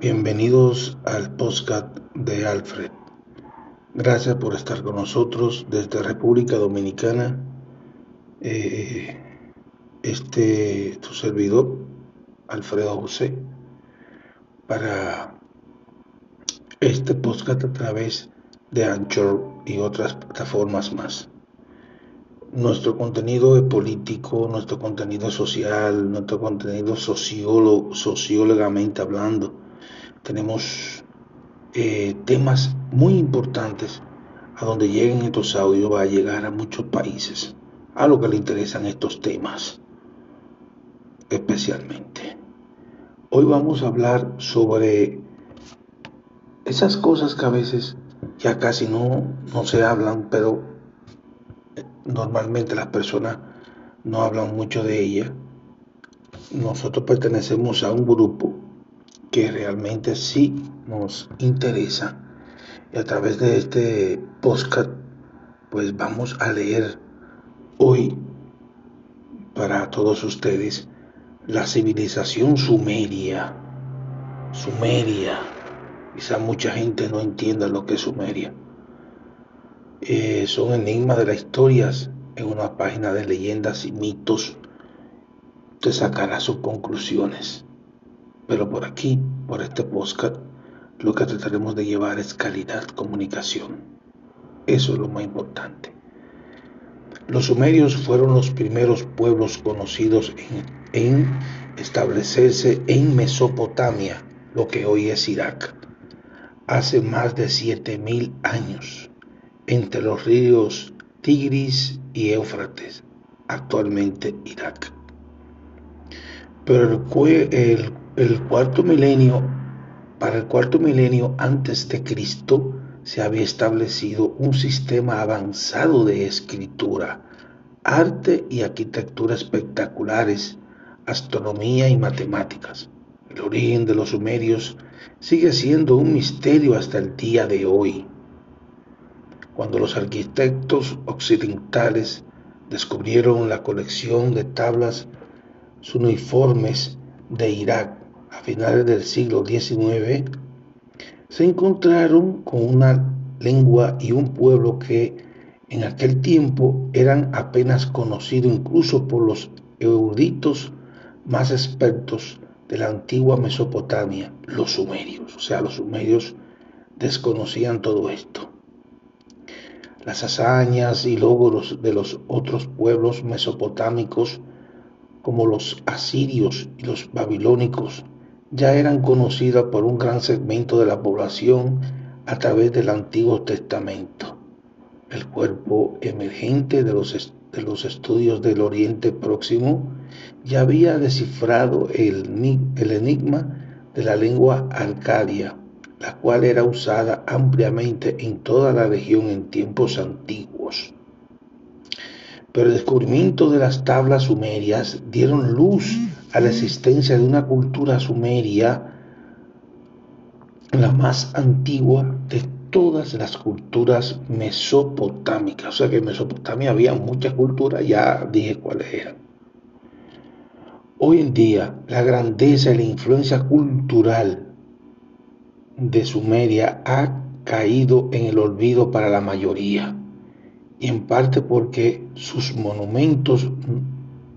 Bienvenidos al podcast de Alfred. Gracias por estar con nosotros desde República Dominicana. Eh, este tu servidor, Alfredo José, para este podcast a través de Anchor y otras plataformas más. Nuestro contenido es político, nuestro contenido es social, nuestro contenido sociólogo, hablando. Tenemos eh, temas muy importantes a donde lleguen estos audios va a llegar a muchos países, a lo que le interesan estos temas especialmente. Hoy vamos a hablar sobre esas cosas que a veces ya casi no, no se hablan, pero normalmente las personas no hablan mucho de ella. Nosotros pertenecemos a un grupo que realmente sí nos interesa y a través de este podcast pues vamos a leer hoy para todos ustedes la civilización sumeria. Sumeria. Quizá mucha gente no entienda lo que es Sumeria. Eh, son enigmas de las historias en una página de leyendas y mitos. Te sacará sus conclusiones. Pero por aquí, por este podcast, lo que trataremos de llevar es calidad comunicación. Eso es lo más importante. Los sumerios fueron los primeros pueblos conocidos en, establecerse en Mesopotamia, lo que hoy es Irak, hace más de 7000 años, entre los ríos Tigris y Éufrates, actualmente Irak. Pero el, el cuarto milenio, para el cuarto milenio antes de Cristo, se había establecido un sistema avanzado de escritura, arte y arquitectura espectaculares, astronomía y matemáticas. El origen de los sumerios sigue siendo un misterio hasta el día de hoy. Cuando los arquitectos occidentales descubrieron la colección de tablas uniformes de Irak a finales del siglo XIX, se encontraron con una lengua y un pueblo que en aquel tiempo eran apenas conocidos incluso por los eruditos más expertos de la antigua Mesopotamia, los sumerios. O sea, los sumerios desconocían todo esto. Las hazañas y logros de los otros pueblos mesopotámicos, como los asirios y los babilónicos, ya eran conocidas por un gran segmento de la población a través del Antiguo Testamento. El cuerpo emergente de los, estudios del Oriente Próximo ya había descifrado el, el enigma de la lengua arcadia, la cual era usada ampliamente en toda la región en tiempos antiguos. Pero el descubrimiento de las tablas sumerias dieron luz a la existencia de una cultura sumeria, la más antigua de todas las culturas mesopotámicas. O sea que en Mesopotamia había muchas culturas, ya dije cuáles eran. Hoy en día, la grandeza y la influencia cultural de Sumeria ha caído en el olvido para la mayoría, y en parte porque sus monumentos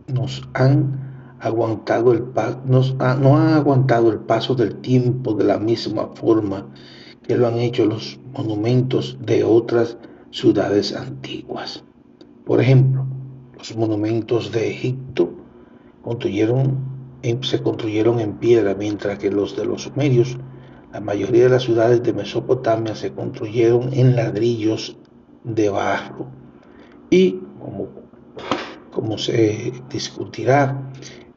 nos han aguantado el nos no han aguantado el paso del tiempo de la misma forma que lo han hecho los monumentos de otras ciudades antiguas. Por ejemplo, los monumentos de Egipto construyeron, se construyeron en piedra, mientras que los de los sumerios, la mayoría de las ciudades de Mesopotamia se construyeron en ladrillos de barro. Y como, como se discutirá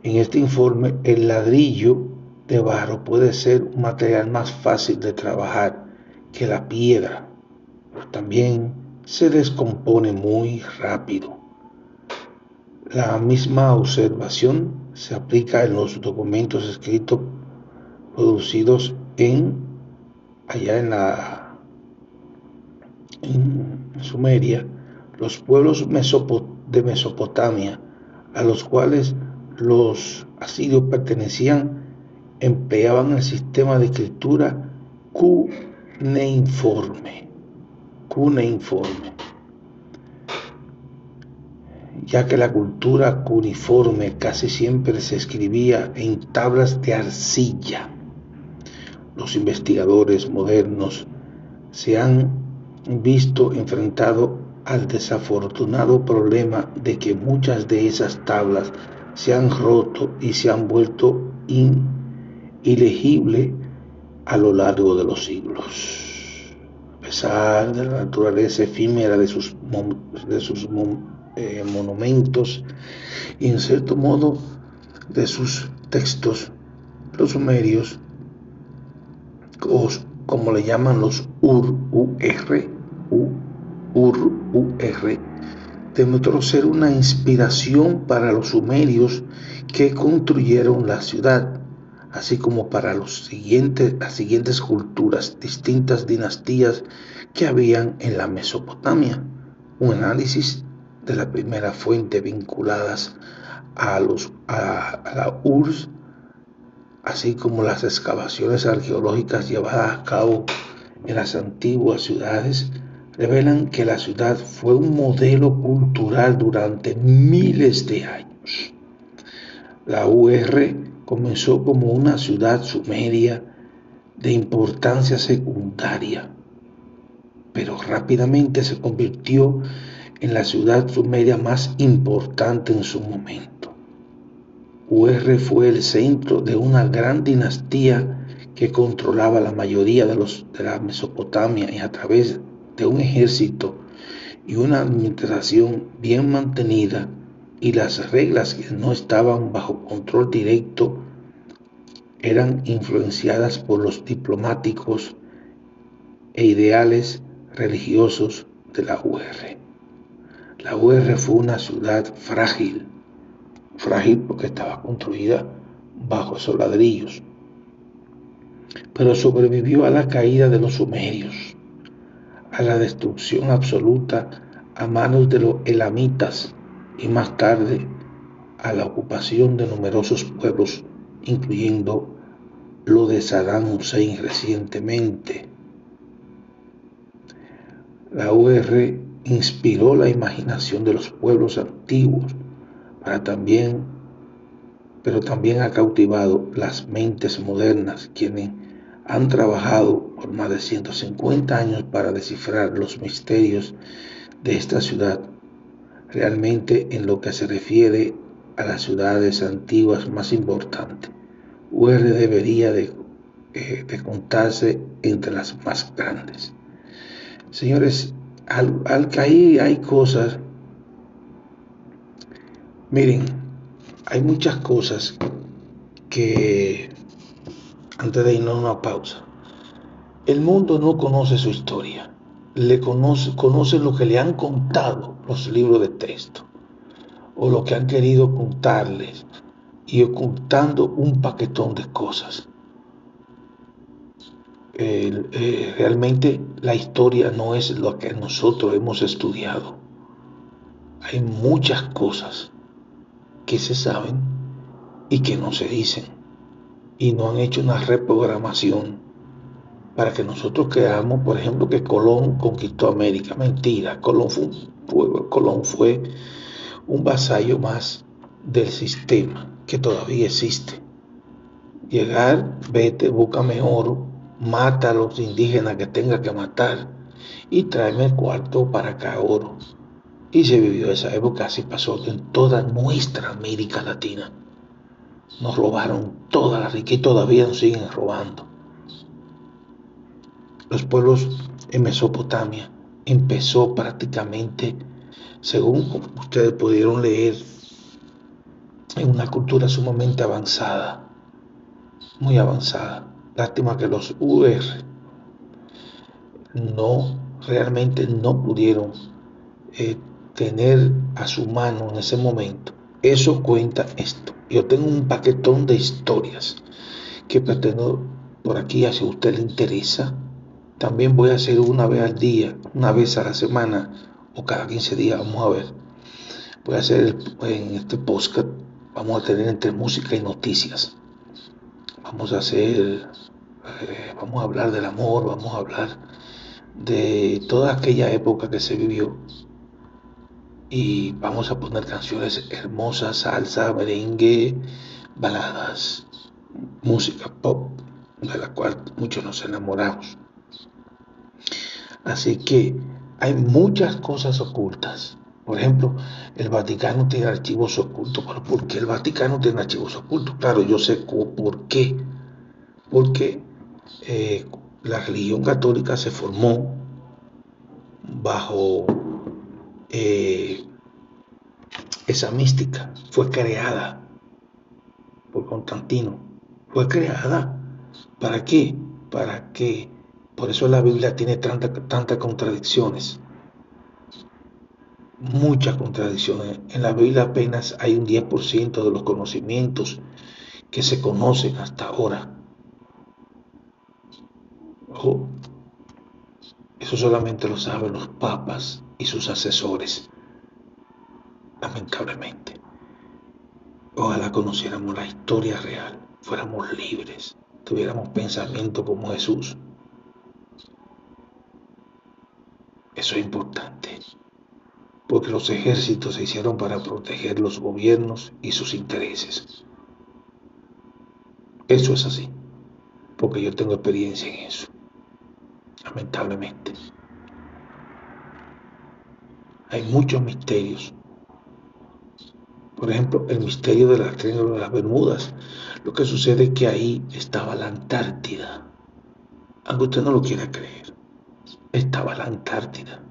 en este informe, el ladrillo de barro puede ser un material más fácil de trabajar que la piedra, pero también se descompone muy rápido. La misma observación se aplica en los documentos escritos producidos en allá en la Sumeria, los pueblos de Mesopotamia, a los cuales los asirios pertenecían empleaban el sistema de escritura cuneiforme, cuneiforme, ya que la cultura cuneiforme casi siempre se escribía en tablas de arcilla. Los investigadores modernos se han visto enfrentados al desafortunado problema de que muchas de esas tablas se han roto y se han vuelto ilegibles a lo largo de los siglos. A pesar de la naturaleza efímera de sus, de sus eh, monumentos y en cierto modo de sus textos, los sumerios, como le llaman los Ur-UR, Ur-UR, demostró ser una inspiración para los sumerios que construyeron la ciudad, así como para los siguientes, las siguientes culturas, distintas dinastías que habían en la Mesopotamia. Un análisis de la primera fuente vinculadas a, los, a, la URSS, así como las excavaciones arqueológicas llevadas a cabo en las antiguas ciudades, revelan que la ciudad fue un modelo cultural durante miles de años. La UR comenzó como una ciudad sumeria de importancia secundaria, pero rápidamente se convirtió en la ciudad sumeria más importante en su momento. UR fue el centro de una gran dinastía que controlaba la mayoría de, la Mesopotamia y a través de un ejército y una administración bien mantenida y las reglas que no estaban bajo control directo eran influenciadas por los diplomáticos e ideales religiosos de la UR. La UR fue una ciudad frágil, frágil porque estaba construida bajo esos ladrillos, pero sobrevivió a la caída de los sumerios a la destrucción absoluta a manos de los elamitas y más tarde a la ocupación de numerosos pueblos, incluyendo lo de Saddam Hussein recientemente. La UR inspiró la imaginación de los pueblos antiguos, para también, pero también ha cautivado las mentes modernas, quienes han trabajado por más de 150 años para descifrar los misterios de esta ciudad. Realmente en lo que se refiere a las ciudades antiguas más importantes, UR debería de, eh, contarse entre las más grandes. Señores, al, al caer hay cosas, miren, hay muchas cosas que antes de irnos a una pausa. El mundo no conoce su historia, le conoce, conoce lo que le han contado los libros de texto o lo que han querido contarles y ocultando un paquetón de cosas. Eh, realmente la historia no es lo que nosotros hemos estudiado. Hay muchas cosas que se saben y que no se dicen y no han hecho una reprogramación para que nosotros creamos, por ejemplo, que Colón conquistó América. Mentira, Colón fue, un, Colón fue un vasallo más del sistema que todavía existe. Llegar, vete, búscame oro, mata a los indígenas que tenga que matar y tráeme el cuarto para acá oro. Y se vivió esa época, así pasó en toda nuestra América Latina. Nos robaron toda la riqueza y todavía nos siguen robando. Los pueblos en Mesopotamia empezó prácticamente, según ustedes pudieron leer, en una cultura sumamente avanzada, muy avanzada. Lástima que los UR no, realmente no pudieron eh, tener a su mano en ese momento. Eso cuenta esto. Yo tengo un paquetón de historias que pretendo por aquí, si a usted le interesa. También voy a hacer una vez al día, una vez a la semana o cada 15 días, vamos a ver. Voy a hacer en este podcast, vamos a tener entre música y noticias. vamos a hacer, eh, vamos a hablar del amor, vamos a hablar de toda aquella época que se vivió y vamos a poner canciones hermosas, salsa, merengue, baladas, música pop, de la cual muchos nos enamoramos. Así que hay muchas cosas ocultas. Por ejemplo, el Vaticano tiene archivos ocultos. ¿Pero por qué el Vaticano tiene archivos ocultos? Claro, yo sé por qué. Porque eh, la religión católica se formó bajo eh, esa mística, fue creada por Constantino, fue creada. ¿Para qué? Para que, por eso la Biblia tiene tantas contradicciones, muchas contradicciones. En la Biblia apenas hay un 10% de los conocimientos que se conocen hasta ahora. eso solamente lo saben los papas y sus asesores, lamentablemente. Ojalá conociéramos la historia real, fuéramos libres, tuviéramos pensamiento como Jesús. Eso es importante, porque los ejércitos se hicieron para proteger los gobiernos y sus intereses. Eso es así, porque yo tengo experiencia en eso, lamentablemente hay muchos misterios. Por ejemplo, el misterio de las Triángulo de las Bermudas. Lo que sucede es que ahí estaba la Antártida. Aunque usted no lo quiera creer, estaba la Antártida.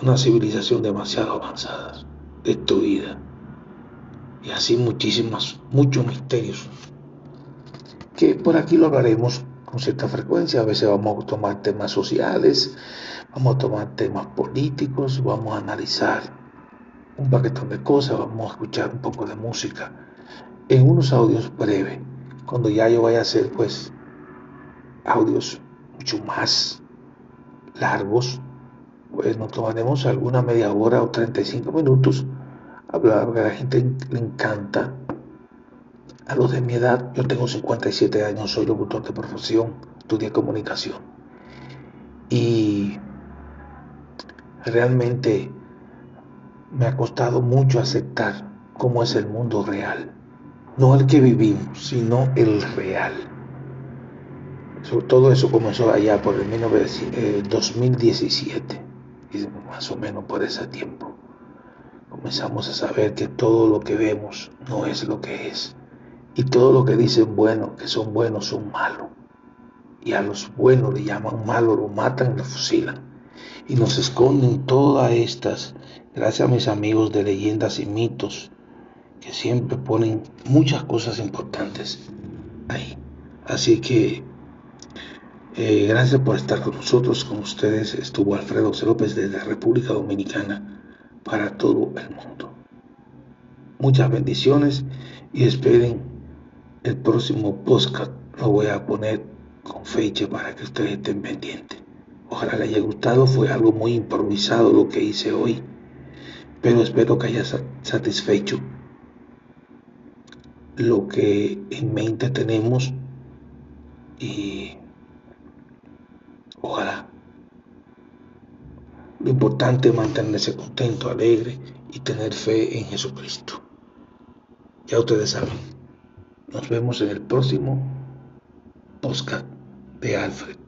Una civilización demasiado avanzada, destruida. Y así muchísimas, muchos misterios. Que por aquí lo hablaremos con cierta frecuencia. A veces vamos a tomar temas sociales, Vamos a tomar temas políticos, vamos a analizar un paquetón de cosas, vamos a escuchar un poco de música en unos audios breves. Cuando ya yo vaya a hacer pues audios mucho más largos, pues nos tomaremos alguna media hora o 35 minutos hablar a la gente le encanta. A los de mi edad, yo tengo 57 años, soy locutor de profesión, estudié comunicación. Y realmente me ha costado mucho aceptar cómo es el mundo real. No el que vivimos, sino el real. todo eso comenzó allá por el 2017, eh, más o menos por ese tiempo. Comenzamos a saber que todo lo que vemos no es lo que es. Y todo lo que dicen bueno, que son buenos, son malos. Y a los buenos le llaman malos, lo matan, lo fusilan y nos esconden todas estas, gracias a mis amigos de leyendas y mitos, que siempre ponen muchas cosas importantes ahí. Así que eh, gracias por estar con nosotros, con ustedes estuvo Alfredo López desde la República Dominicana para todo el mundo. Muchas bendiciones y esperen el próximo podcast. Lo voy a poner con fecha para que ustedes estén pendientes. Ojalá le haya gustado, fue algo muy improvisado lo que hice hoy, pero espero que haya satisfecho lo que en mente tenemos y ojalá. Lo importante es mantenerse contento, alegre y tener fe en Jesucristo. Ya ustedes saben. Nos vemos en el próximo podcast de Alfred.